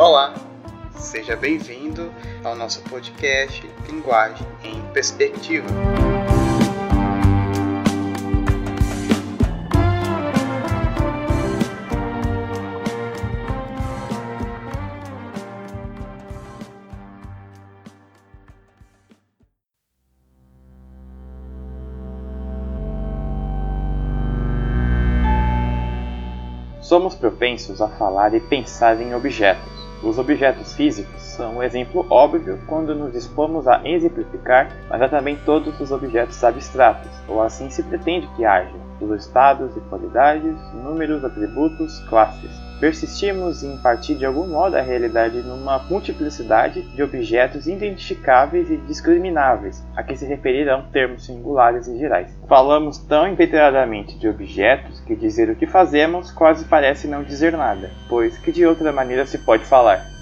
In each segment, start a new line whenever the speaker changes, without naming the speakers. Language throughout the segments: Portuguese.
Olá, seja bem-vindo ao nosso podcast Linguagem em Perspectiva.
Somos propensos a falar e pensar em objetos. Os objetos físicos são um exemplo óbvio quando nos dispomos a exemplificar, mas há também todos os objetos abstratos, ou assim se pretende que haja, os estados e qualidades, números, atributos, classes. Persistimos em partir de algum modo a realidade numa multiplicidade de objetos identificáveis e discrimináveis, a que se referirão termos singulares e gerais. Falamos tão inveteradamente de objetos que dizer o que fazemos quase parece não dizer nada, pois que de outra maneira se pode falar?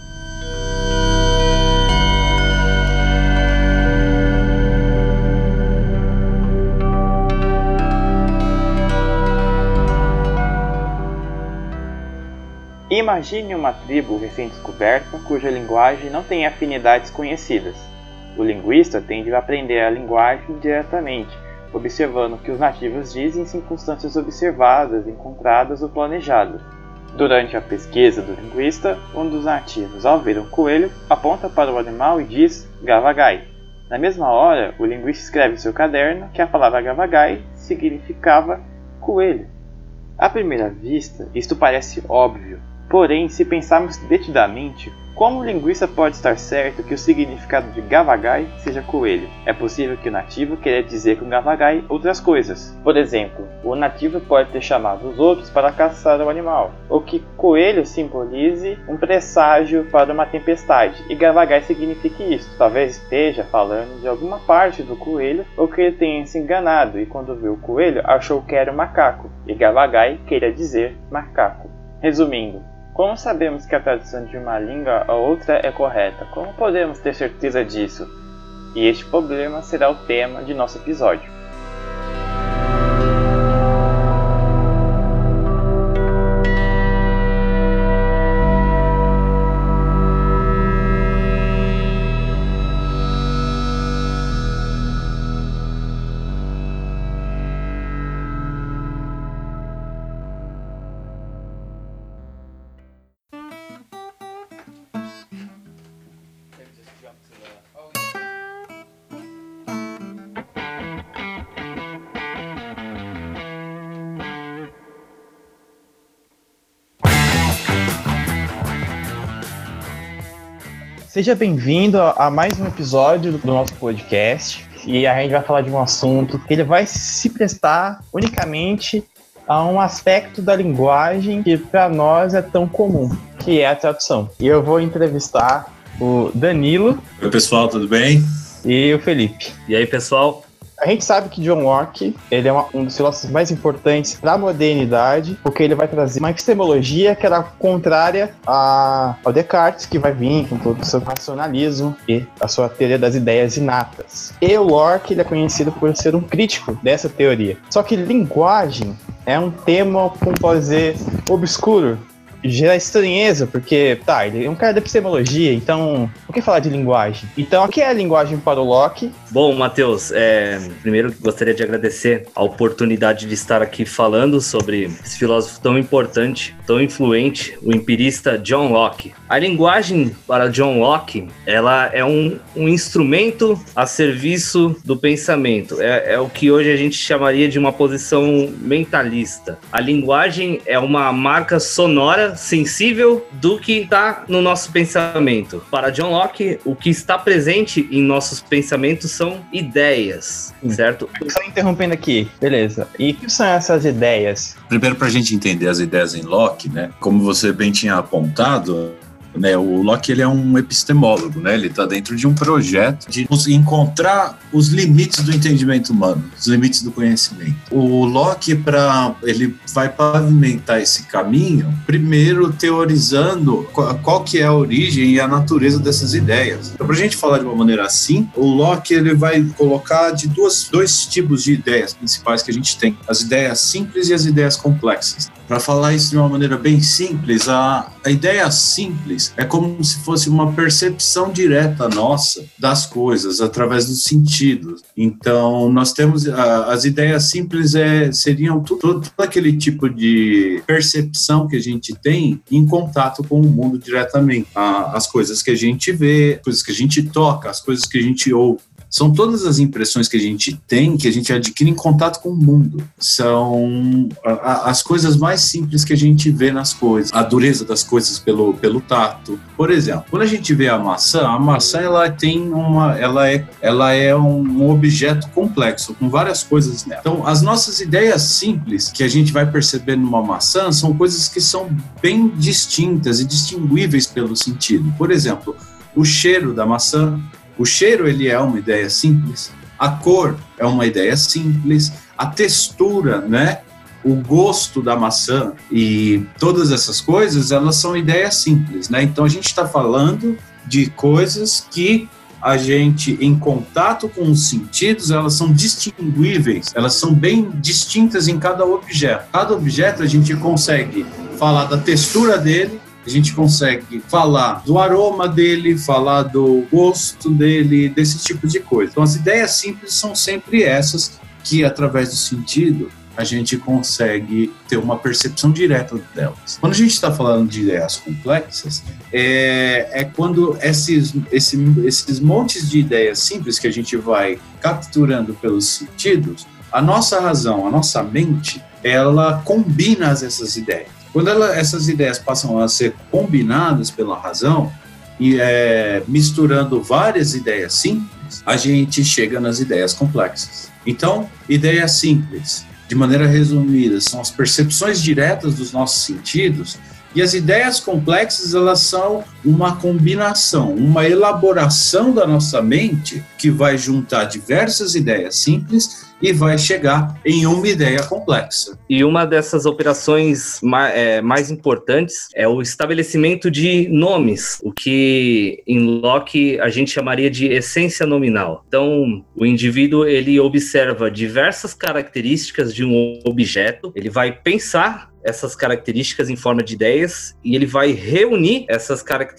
Imagine uma tribo recém-descoberta cuja linguagem não tem afinidades conhecidas. O linguista tende a aprender a linguagem diretamente, observando o que os nativos dizem em circunstâncias observadas, encontradas ou planejadas. Durante a pesquisa do linguista, um dos nativos, ao ver um coelho, aponta para o animal e diz gavagai. Na mesma hora, o linguista escreve em seu caderno que a palavra gavagai significava coelho. À primeira vista, isto parece óbvio, Porém, se pensarmos detidamente, como o linguista pode estar certo que o significado de gavagai seja coelho? É possível que o nativo queira dizer com gavagai outras coisas. Por exemplo, o nativo pode ter chamado os outros para caçar o animal, ou que coelho simbolize um presságio para uma tempestade, e gavagai signifique isso. Talvez esteja falando de alguma parte do coelho, ou que ele tenha se enganado e quando viu o coelho achou que era um macaco, e gavagai queira dizer macaco. Resumindo, como sabemos que a tradução de uma língua a outra é correta? Como podemos ter certeza disso? E este problema será o tema de nosso episódio. Seja bem-vindo a mais um episódio do nosso podcast. E a gente vai falar de um assunto que ele vai se prestar unicamente a um aspecto da linguagem que para nós é tão comum, que é a tradução. E eu vou entrevistar o Danilo.
Oi, pessoal, tudo bem?
E o Felipe.
E aí, pessoal?
A gente sabe que John Locke ele é uma, um dos filósofos mais importantes para a modernidade, porque ele vai trazer uma epistemologia que era contrária a, ao Descartes, que vai vir com todo o seu racionalismo e a sua teoria das ideias inatas. E o Locke ele é conhecido por ser um crítico dessa teoria. Só que linguagem é um tema, como pode dizer, obscuro gera estranheza, porque, tá, ele é um cara da epistemologia, então, por que falar de linguagem? Então, o que é a linguagem para o Locke?
Bom, Matheus, é, primeiro gostaria de agradecer a oportunidade de estar aqui falando sobre esse filósofo tão importante, tão influente, o empirista John Locke. A linguagem para John Locke, ela é um, um instrumento a serviço do pensamento. É, é o que hoje a gente chamaria de uma posição mentalista. A linguagem é uma marca sonora sensível do que está no nosso pensamento. Para John Locke, o que está presente em nossos pensamentos são ideias, Sim. certo?
Só interrompendo aqui, beleza. E o que são essas ideias?
Primeiro, para a gente entender as ideias em Locke, né? Como você bem tinha apontado, né? O Locke ele é um epistemólogo, né? ele está dentro de um projeto de encontrar os limites do entendimento humano, os limites do conhecimento. O Locke, para ele vai pavimentar esse caminho, primeiro teorizando qual, qual, que é a origem e a natureza dessas ideias. Então, para a gente falar de uma maneira assim, o Locke ele vai colocar de duas, dois tipos de ideias principais que a gente tem: as ideias simples e as ideias complexas. Para falar isso de uma maneira bem simples, a, a ideia simples é como se fosse uma percepção direta nossa das coisas através dos sentidos. Então, nós temos a, as ideias simples é, seriam tudo, todo aquele tipo de percepção que a gente tem em contato com o mundo diretamente. A, as coisas que a gente vê, coisas que a gente toca, as coisas que a gente ouve. São todas as impressões que a gente tem, que a gente adquire em contato com o mundo. São as coisas mais simples que a gente vê nas coisas. A dureza das coisas pelo, pelo tato. Por exemplo, quando a gente vê a maçã, a maçã ela tem uma, ela é, ela é um objeto complexo com várias coisas nela. Então, as nossas ideias simples que a gente vai perceber numa maçã são coisas que são bem distintas e distinguíveis pelo sentido. Por exemplo, o cheiro da maçã, o cheiro ele é uma ideia simples, a cor é uma ideia simples, a textura, né? O gosto da maçã e todas essas coisas, elas são ideias simples, né? Então a gente está falando de coisas que a gente, em contato com os sentidos, elas são distinguíveis, elas são bem distintas em cada objeto. Cada objeto a gente consegue falar da textura dele, a gente consegue falar do aroma dele, falar do gosto dele, desse tipo de coisa. Então, as ideias simples são sempre essas que, através do sentido, a gente consegue ter uma percepção direta delas. Quando a gente está falando de ideias complexas, é, é quando esses, esses, esses montes de ideias simples que a gente vai capturando pelos sentidos, a nossa razão, a nossa mente, ela combina essas ideias. Quando ela, essas ideias passam a ser combinadas pela razão, e é, misturando várias ideias simples, a gente chega nas ideias complexas. Então, ideias simples, de maneira resumida, são as percepções diretas dos nossos sentidos, e as ideias complexas, elas são uma combinação, uma elaboração da nossa mente que vai juntar diversas ideias simples e vai chegar em uma ideia complexa.
E uma dessas operações é, mais importantes é o estabelecimento de nomes, o que em Locke a gente chamaria de essência nominal. Então, o indivíduo ele observa diversas características de um objeto, ele vai pensar essas características em forma de ideias e ele vai reunir essas características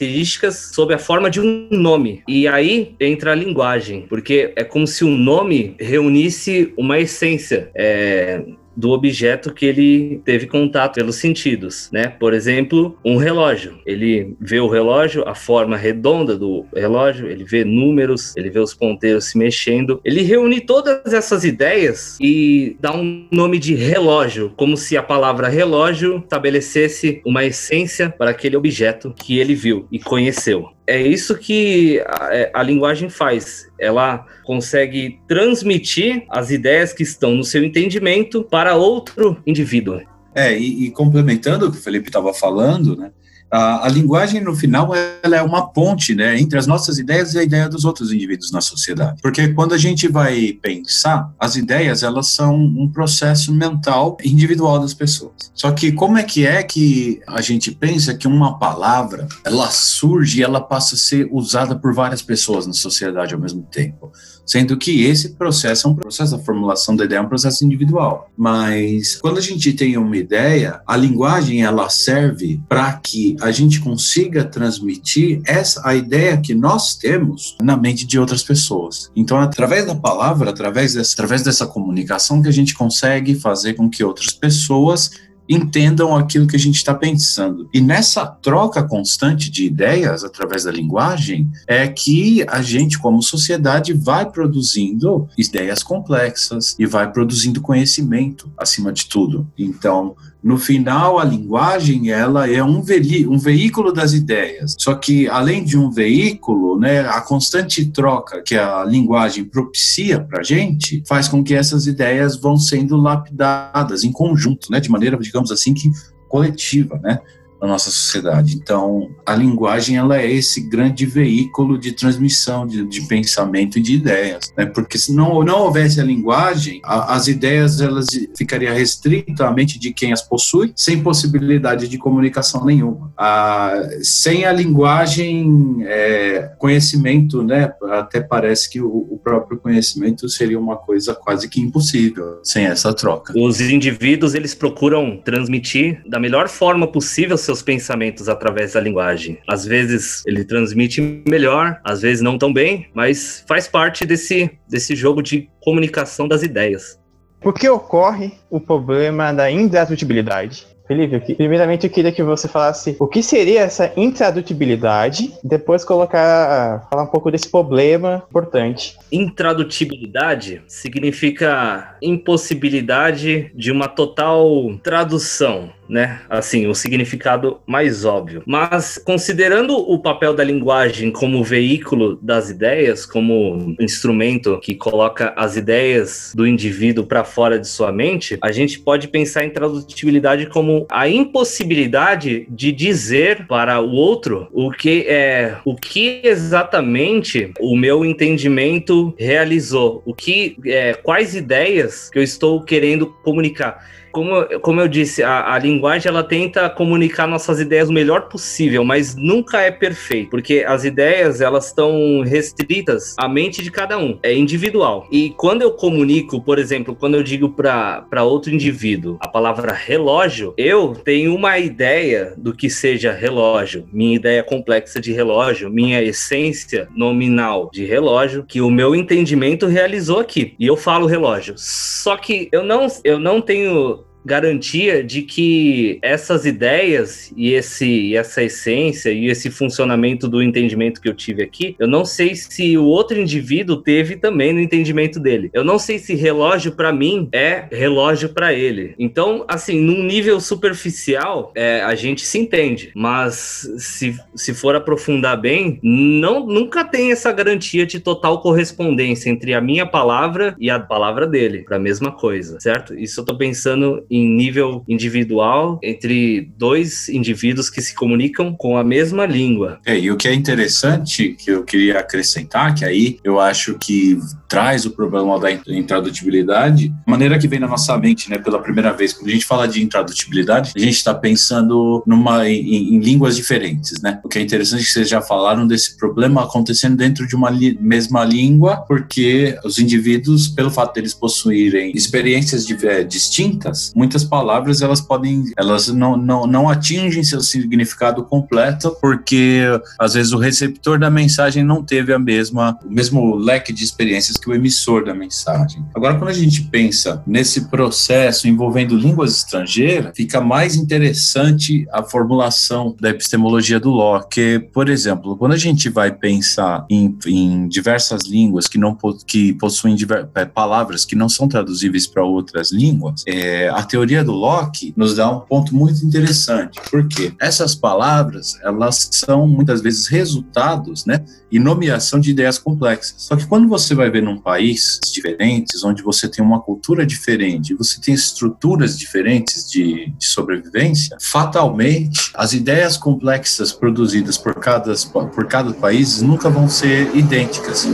sob a forma de um nome. E aí entra a linguagem, porque é como se um nome reunisse uma essência. É, do objeto que ele teve contato pelos sentidos, né? Por exemplo, um relógio. Ele vê o relógio, a forma redonda do relógio, ele vê números, ele vê os ponteiros se mexendo. Ele reúne todas essas ideias e dá um nome de relógio, como se a palavra relógio estabelecesse uma essência para aquele objeto que ele viu e conheceu é isso que a, é, a, linguagem faz. Ela consegue transmitir as ideias que estão no seu entendimento para outro indivíduo.
É, e, e complementando o que o Felipe estava falando, né? A, a, linguagem, no final, ela é uma ponte né, entre as nossas ideias e a ideia dos outros indivíduos na sociedade. Porque quando a gente vai pensar, as ideias, elas são um processo mental individual das pessoas. Só que como é que é que a gente pensa que uma palavra, ela surge e ela passa a ser usada por várias pessoas na sociedade ao mesmo tempo? Sendo que esse processo é um processo, a formulação da ideia é um processo individual. Mas quando a gente tem uma ideia, a linguagem ela serve para que a gente consiga transmitir essa a ideia que nós temos na mente de outras pessoas. Então, através da palavra, através dessa, através dessa comunicação que a gente consegue fazer com que outras pessoas entendam aquilo que a gente está pensando. E nessa troca constante de ideias através da linguagem é que a gente, como sociedade, vai produzindo ideias complexas e vai produzindo conhecimento acima de tudo. Então, no final, a linguagem ela é um, um veículo das ideias. Só que, além de um veículo, né, a constante troca que a linguagem propicia para a gente faz com que essas ideias vão sendo lapidadas em conjunto, né, de maneira, digamos assim, que coletiva, né? Na nossa sociedade. Então, a linguagem ela é esse grande veículo de transmissão de, de pensamento e de ideias, né? Porque se não, não houvesse a linguagem, a, as ideias elas ficariam restritas à mente de quem as possui, sem possibilidade de comunicação nenhuma. A, sem a linguagem, é, conhecimento, né? Até parece que o, o próprio conhecimento seria uma coisa quase que impossível sem essa troca.
Os indivíduos eles procuram transmitir da melhor forma possível seus pensamentos através da linguagem. Às vezes ele transmite melhor, às vezes não tão bem, mas faz parte desse, desse jogo de comunicação das ideias.
Por que ocorre o problema da intradutibilidade? Felipe, primeiramente eu queria que você falasse o que seria essa intradutibilidade, depois colocar, falar um pouco desse problema importante.
Intradutibilidade significa impossibilidade de uma total tradução né? Assim, o significado mais óbvio. Mas considerando o papel da linguagem como veículo das ideias, como instrumento que coloca as ideias do indivíduo para fora de sua mente, a gente pode pensar em tradutibilidade como a impossibilidade de dizer para o outro o que é o que exatamente o meu entendimento realizou, o que é, quais ideias que eu estou querendo comunicar como, como eu disse, a, a, linguagem ela tenta comunicar nossas ideias o melhor possível, mas nunca é perfeito, porque as ideias elas estão restritas à mente de cada um, é individual. E quando eu comunico, por exemplo, quando eu digo para outro indivíduo a palavra relógio, eu tenho uma ideia do que seja relógio, minha ideia complexa de relógio, minha essência nominal de relógio, que o meu entendimento realizou aqui. E eu falo relógio. Só que eu não, eu não tenho garantia de que essas ideias e esse essa essência e esse funcionamento do entendimento que eu tive aqui, eu não sei se o outro indivíduo teve também no entendimento dele. Eu não sei se relógio para mim é relógio para ele. Então, assim, num nível superficial, é, a gente se entende, mas se, se for aprofundar bem, não nunca tem essa garantia de total correspondência entre a minha palavra e a palavra dele, para a mesma coisa, certo? Isso eu tô pensando em nível individual entre dois indivíduos que se comunicam com a mesma língua.
É, e o que é interessante que eu queria acrescentar, que aí eu acho que traz o problema da intradutibilidade, a maneira que vem na nossa mente, né, pela primeira vez, quando a gente fala de intradutibilidade, a gente está pensando numa, em, em, línguas diferentes, né? O que é interessante é que vocês já falaram desse problema acontecendo dentro de uma li mesma língua, porque os indivíduos, pelo fato deles possuírem experiências de, é, distintas, muitas palavras elas podem, elas não, não, não atingem seu significado completo, porque às vezes o receptor da mensagem não teve a mesma, o mesmo leque de experiências que o emissor da mensagem. Agora, quando a gente pensa nesse processo envolvendo línguas estrangeiras, fica mais interessante a formulação da epistemologia do Locke. Por exemplo, quando a gente vai pensar em, em diversas línguas que não que possuem diver, é, palavras que não são traduzíveis para outras línguas, é, a teoria do Locke nos dá um ponto muito interessante, porque essas palavras, elas são muitas vezes resultados, né, e nomeação de ideias complexas. Só que quando você vai ver num país diferentes, onde você tem uma cultura diferente, você tem estruturas diferentes de, de sobrevivência, fatalmente as ideias complexas produzidas por cada, por cada país nunca vão ser idênticas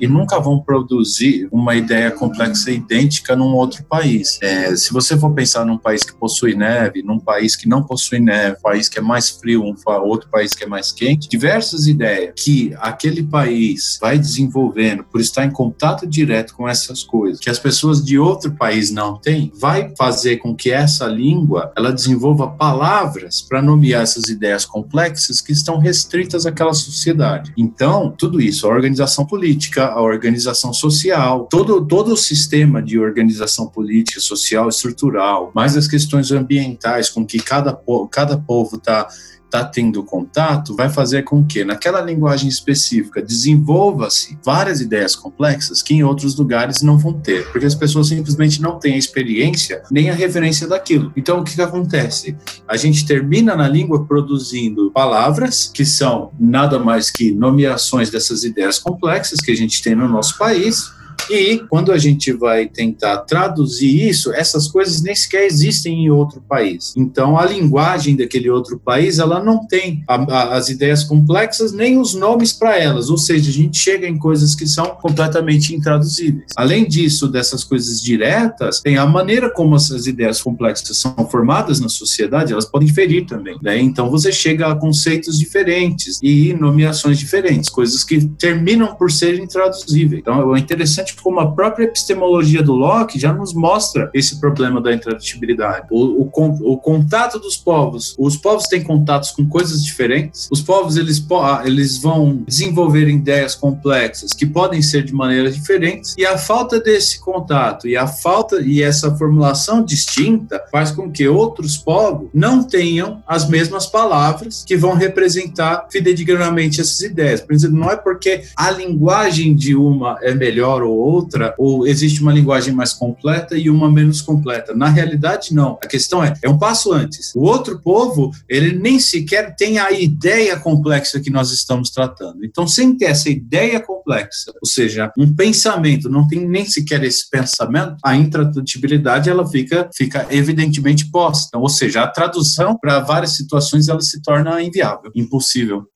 e nunca vão produzir uma ideia complexa idêntica num outro país. É, se você for pensar num país que possui neve, num país que não possui neve, um país que é mais frio, um outro país que é mais quente, diversas ideias que aquele país vai desenvolvendo por estar em contato direto com essas coisas, que as pessoas de outro país não têm, vai fazer com que essa língua ela desenvolva palavras para nomear essas ideias complexas que estão restritas àquela sociedade. Então, tudo isso, a organização política, a organização social, todo, todo o sistema de organização política, social, estrutural, mais as questões ambientais com que cada, cada povo está está tendo contato vai fazer com que, naquela linguagem específica, desenvolva-se várias ideias complexas que em outros lugares não vão ter, porque as pessoas simplesmente não têm a experiência nem a referência daquilo. Então, o que, que acontece? A gente termina na língua produzindo palavras que são nada mais que nomeações dessas ideias complexas que a gente tem no nosso país E quando a gente vai tentar traduzir isso, essas coisas nem sequer existem em outro país. Então, a linguagem daquele outro país, ela não tem a, a, as ideias complexas nem os nomes para elas, ou seja, a gente chega em coisas que são completamente intraduzíveis. Além disso, dessas coisas diretas, tem a maneira como essas ideias complexas são formadas na sociedade, elas podem diferir também. Né? Então, você chega a conceitos diferentes e nomeações diferentes, coisas que terminam por serem intraduzíveis. Então, é interessante como a própria epistemologia do Locke já nos mostra esse problema da intradutibilidade. O, o, o contato dos povos, os povos têm contatos com coisas diferentes, os povos eles, eles vão desenvolver ideias complexas que podem ser de maneiras diferentes, e a falta desse contato e a falta e essa formulação distinta faz com que outros povos não tenham as mesmas palavras que vão representar fidedignamente essas ideias. Por exemplo, não é porque a linguagem de uma é melhor ou outra, ou existe uma linguagem mais completa e uma menos completa. Na realidade, não. A questão é, é um passo antes. O outro povo, ele nem sequer tem a ideia complexa que nós estamos tratando. Então, sem ter essa ideia complexa, ou seja, um pensamento, não tem nem sequer esse pensamento, a intradutibilidade ela fica, fica evidentemente posta. Ou seja, a tradução para várias situações ela se torna inviável, impossível.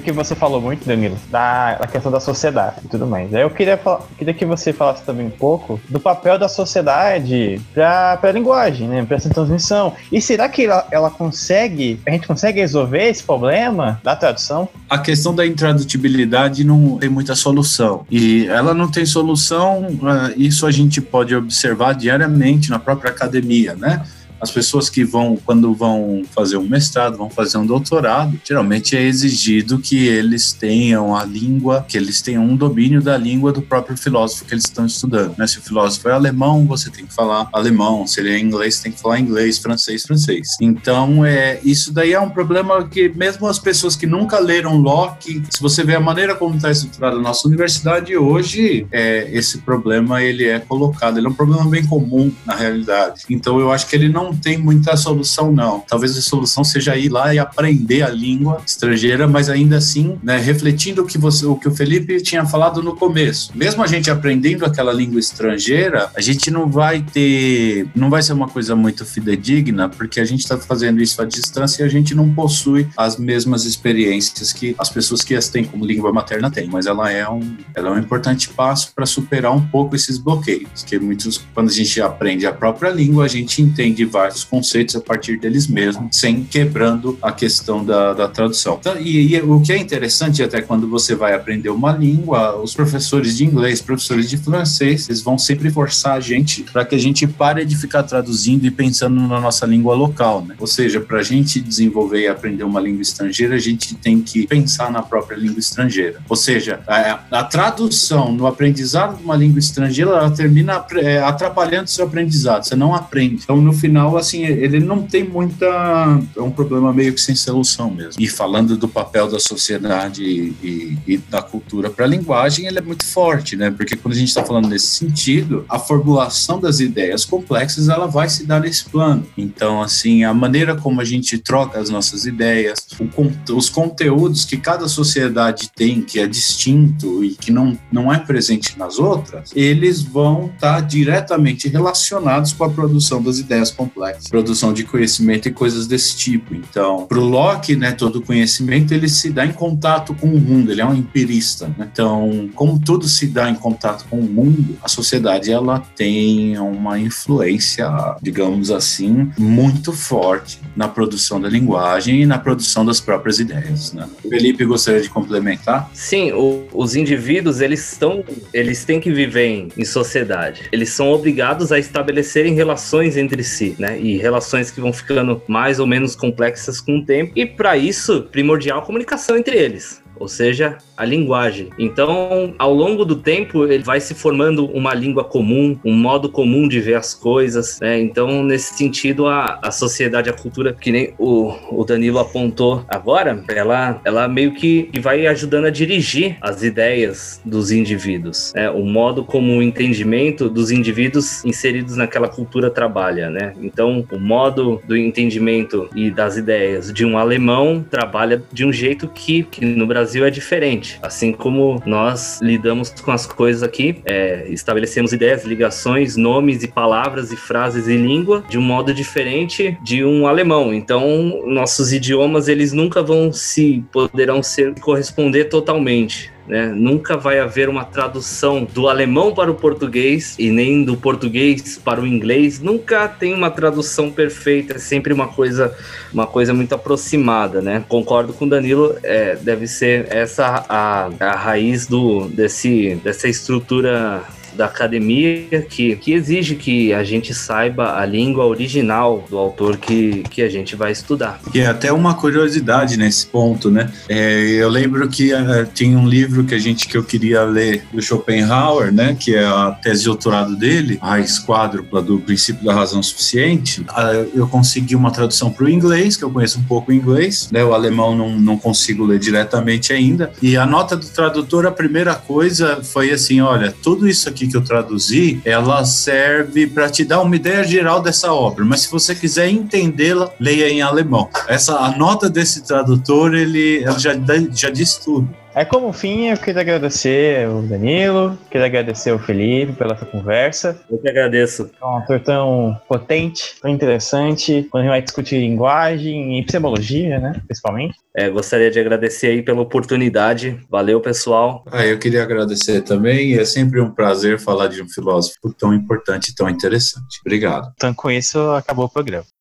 Que você falou muito, Danilo, da, da questão da sociedade e tudo mais. Eu queria, queria que você falasse também um pouco do papel da sociedade para a linguagem, né? Para essa transmissão. E será que ela, ela consegue, a gente consegue resolver esse problema da tradução?
A questão da intradutibilidade não tem muita solução. E ela não tem solução, ah, isso a gente pode observar diariamente na própria academia, né? As pessoas que vão, quando vão fazer um mestrado, vão fazer um doutorado, geralmente é exigido que eles tenham a língua, que eles tenham um domínio da língua do próprio filósofo que eles estão estudando. Né? Se o filósofo é alemão, você tem que falar alemão. Se ele é inglês, tem que falar inglês, francês, francês. Então, é, isso daí é um problema que mesmo as pessoas que nunca leram Locke, se você vê a maneira como está estruturada a nossa universidade hoje, é, esse problema ele é colocado. Ele é um problema bem comum na realidade. Então, eu acho que ele não tem muita solução, não. Talvez a solução seja ir lá e aprender a língua estrangeira, mas ainda assim, né, refletindo o que, você, o que o Felipe tinha falado no começo. Mesmo a gente aprendendo aquela língua estrangeira, a gente não vai ter, não vai ser uma coisa muito fidedigna, porque a gente está fazendo isso à distância e a gente não possui as mesmas experiências que as pessoas que as têm como língua materna têm. Mas ela é um, ela é um importante passo para superar um pouco esses bloqueios, que muitos, quando a gente aprende a própria língua, a gente entende vários vários conceitos a partir deles mesmos, sem quebrando a questão da, da tradução. Então, e, e, o que é interessante até quando você vai aprender uma língua, os professores de inglês, professores de francês, eles vão sempre forçar a gente para que a gente pare de ficar traduzindo e pensando na nossa língua local, né? Ou seja, para a gente desenvolver e aprender uma língua estrangeira, a gente tem que pensar na própria língua estrangeira. Ou seja, a, a tradução no aprendizado de uma língua estrangeira, ela termina é, atrapalhando o seu aprendizado. Você não aprende. Então, no final, assim, ele não tem muita. É um problema meio que sem solução mesmo. E falando do papel da sociedade e, e da cultura para a linguagem, ele é muito forte, né? Porque quando a gente está falando nesse sentido, a formulação das ideias complexas ela vai se dar nesse plano. Então, assim, a maneira como a gente troca as nossas ideias, o, os conteúdos que cada sociedade tem, que é distinto e que não, não é presente nas outras, eles vão estar tá diretamente relacionados com a produção das ideias complexas produção de conhecimento e coisas desse tipo. Então, para o Locke, né, todo conhecimento ele se dá em contato com o mundo, ele é um empirista. Né? Então, como tudo se dá em contato com o mundo, a sociedade ela tem uma influência, digamos assim, muito forte na produção da linguagem e na produção das próprias ideias. Né? Felipe gostaria de complementar?
Sim, o, os indivíduos eles estão, eles têm que viver em, em sociedade. Eles são obrigados a estabelecerem relações entre si, né? E relações que vão ficando mais ou menos complexas com o tempo. E para isso, primordial comunicação entre eles. ou seja, a linguagem. Então, ao longo do tempo, ele vai se formando uma língua comum, um modo comum de ver as coisas. Né? Então, nesse sentido, a, a sociedade, a cultura, que nem o, o Danilo apontou agora, ela, ela meio que, vai ajudando a dirigir as ideias dos indivíduos. Né? O modo como o entendimento dos indivíduos inseridos naquela cultura trabalha. Né? Então, o modo do entendimento e das ideias de um alemão trabalha de um jeito que, que no Brasil é diferente. Assim como nós lidamos com as coisas aqui, é, estabelecemos ideias, ligações, nomes e palavras e frases e língua de um modo diferente de um alemão. Então, nossos idiomas eles nunca vão se poderão ser corresponder totalmente. Né? Nunca vai haver uma tradução do alemão para o português e nem do português para o inglês. Nunca tem uma tradução perfeita, é sempre uma coisa, uma coisa muito aproximada, né? Concordo com o Danilo, é, deve ser essa a, a raiz do, desse, dessa estrutura da academia que, que exige que a gente saiba a língua original do autor que, que a gente vai estudar.
E é até uma curiosidade nesse ponto, né? É, eu lembro que uh, tinha um livro que a gente que eu queria ler do Schopenhauer, né? Que é a tese de doutorado dele, a raiz quádrupla do princípio da razão suficiente. Uh, eu consegui uma tradução para o inglês, que eu conheço um pouco o inglês, né? O alemão não, não consigo ler diretamente ainda. E a nota do tradutor, a primeira coisa foi assim, olha, tudo isso aqui aqui que eu traduzi, ela serve para te dar uma ideia geral dessa obra, mas se você quiser entendê-la, leia em alemão. Essa a nota desse tradutor, ele, já, já diz tudo.
É como fim, eu queria agradecer o Danilo, queria agradecer o Felipe pela essa conversa.
Eu que agradeço.
É um autor tão potente, tão interessante, quando a gente vai discutir linguagem e epistemologia, né, principalmente.
É, gostaria de agradecer aí pela oportunidade. Valeu, pessoal.
Ah, eu queria agradecer também. É sempre um prazer falar de um filósofo tão importante e tão interessante. Obrigado.
Então, com isso, acabou o programa.